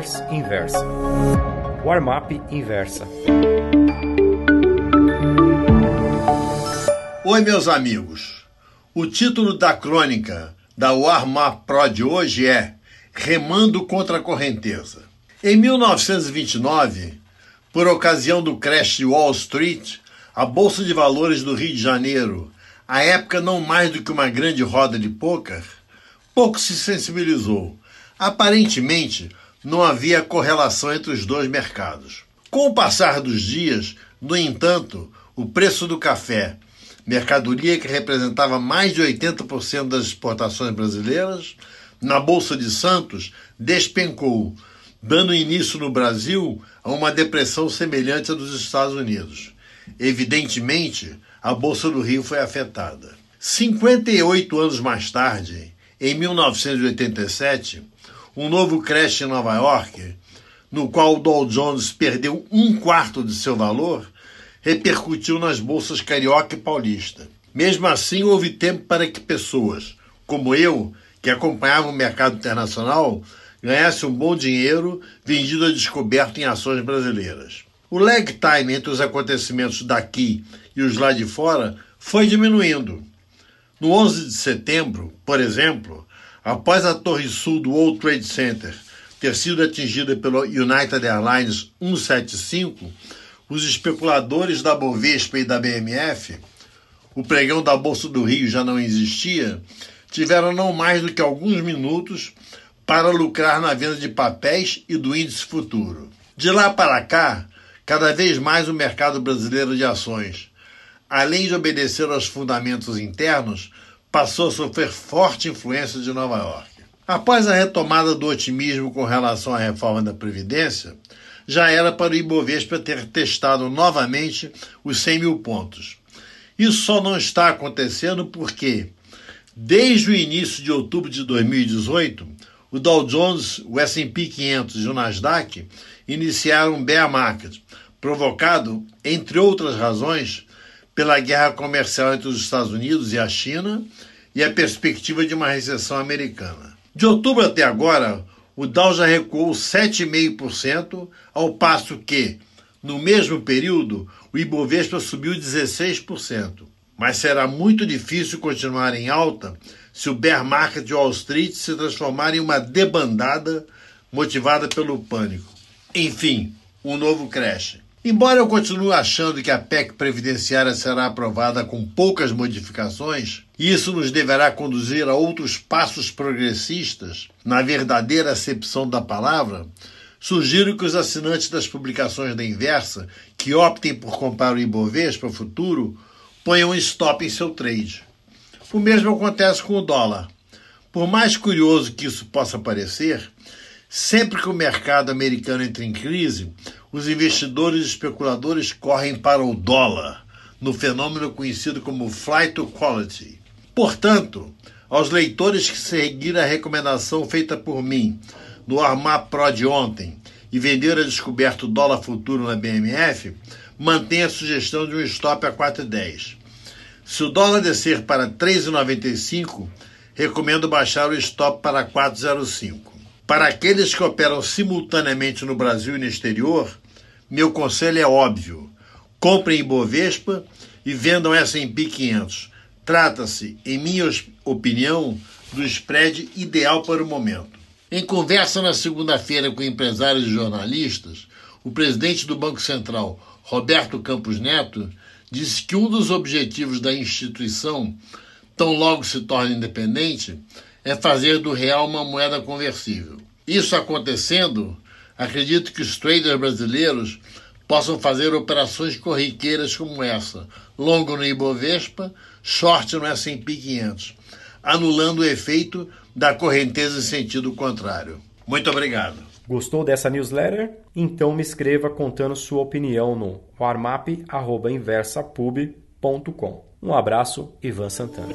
Traders Inversa. Warm-up Inversa. Oi, meus amigos. O título da crônica da Warm-up Pro de hoje é Remando contra a Correnteza. Em 1929, por ocasião do crash de Wall Street, a Bolsa de Valores do Rio de Janeiro, à época não mais do que uma grande roda de pôquer, pouco se sensibilizou. Aparentemente, não havia correlação entre os dois mercados. Com o passar dos dias, no entanto, o preço do café, mercadoria que representava mais de 80% das exportações brasileiras, na Bolsa de Santos despencou, dando início no Brasil a uma depressão semelhante à dos Estados Unidos. Evidentemente, a Bolsa do Rio foi afetada. 58 anos mais tarde, em 1987, um novo crash em Nova York, no qual o Dow Jones perdeu um quarto de seu valor, repercutiu nas bolsas carioca e paulista. Mesmo assim, houve tempo para que pessoas, como eu, que acompanhavam o mercado internacional, ganhassem um bom dinheiro vendido a descoberto em ações brasileiras. O lag time entre os acontecimentos daqui e os lá de fora foi diminuindo. No 11 de setembro, por exemplo, após a Torre Sul do World Trade Center ter sido atingida pelo United Airlines 175, os especuladores da Bovespa e da BMF, o pregão da Bolsa do Rio já não existia, tiveram não mais do que alguns minutos para lucrar na venda de papéis e do índice futuro. De lá para cá, cada vez mais o mercado brasileiro de ações, além de obedecer aos fundamentos internos, passou a sofrer forte influência de Nova York. Após a retomada do otimismo com relação à reforma da Previdência, já era para o Ibovespa ter testado novamente os 100 mil pontos. Isso só não está acontecendo porque, desde o início de outubro de 2018, o Dow Jones, o S&P 500 e o Nasdaq iniciaram um bear market, provocado, entre outras razões, pela guerra comercial entre os Estados Unidos e a China e a perspectiva de uma recessão americana. De outubro até agora, o Dow já recuou 7,5%, ao passo que, no mesmo período, o Ibovespa subiu 16%. Mas será muito difícil continuar em alta se o bear market de Wall Street se transformar em uma debandada motivada pelo pânico. Enfim, um novo crash. Embora eu continue achando que a PEC previdenciária será aprovada com poucas modificações, isso nos deverá conduzir a outros passos progressistas, na verdadeira acepção da palavra, sugiro que os assinantes das publicações da Inversa, que optem por comprar o Ibovespa futuro, ponham um stop em seu trade. O mesmo acontece com o dólar. Por mais curioso que isso possa parecer, sempre que o mercado americano entra em crise, os investidores e especuladores correm para o dólar, no fenômeno conhecido como flight to quality. Portanto, aos leitores que seguiram a recomendação feita por mim no Armar Pro de ontem e vender a descoberto dólar futuro na BMF, mantenha a sugestão de um stop a 4,10. Se o dólar descer para 3,95, recomendo baixar o stop para 4,05. Para aqueles que operam simultaneamente no Brasil e no exterior, meu conselho é óbvio: comprem Ibovespa e vendam S&P 500. Trata-se, em minha opinião, do spread ideal para o momento. Em conversa na segunda-feira com empresários e jornalistas, o presidente do Banco Central, Roberto Campos Neto, disse que um dos objetivos da instituição, tão logo se torne independente, é fazer do real uma moeda conversível. Isso acontecendo, acredito que os traders brasileiros possam fazer operações corriqueiras como essa, longo no Ibovespa, short no S&P 500, anulando o efeito da correnteza em sentido contrário. Muito obrigado. Gostou dessa newsletter? Então me escreva contando sua opinião no warmap.inversapub.com. Um abraço, Ivan Santana.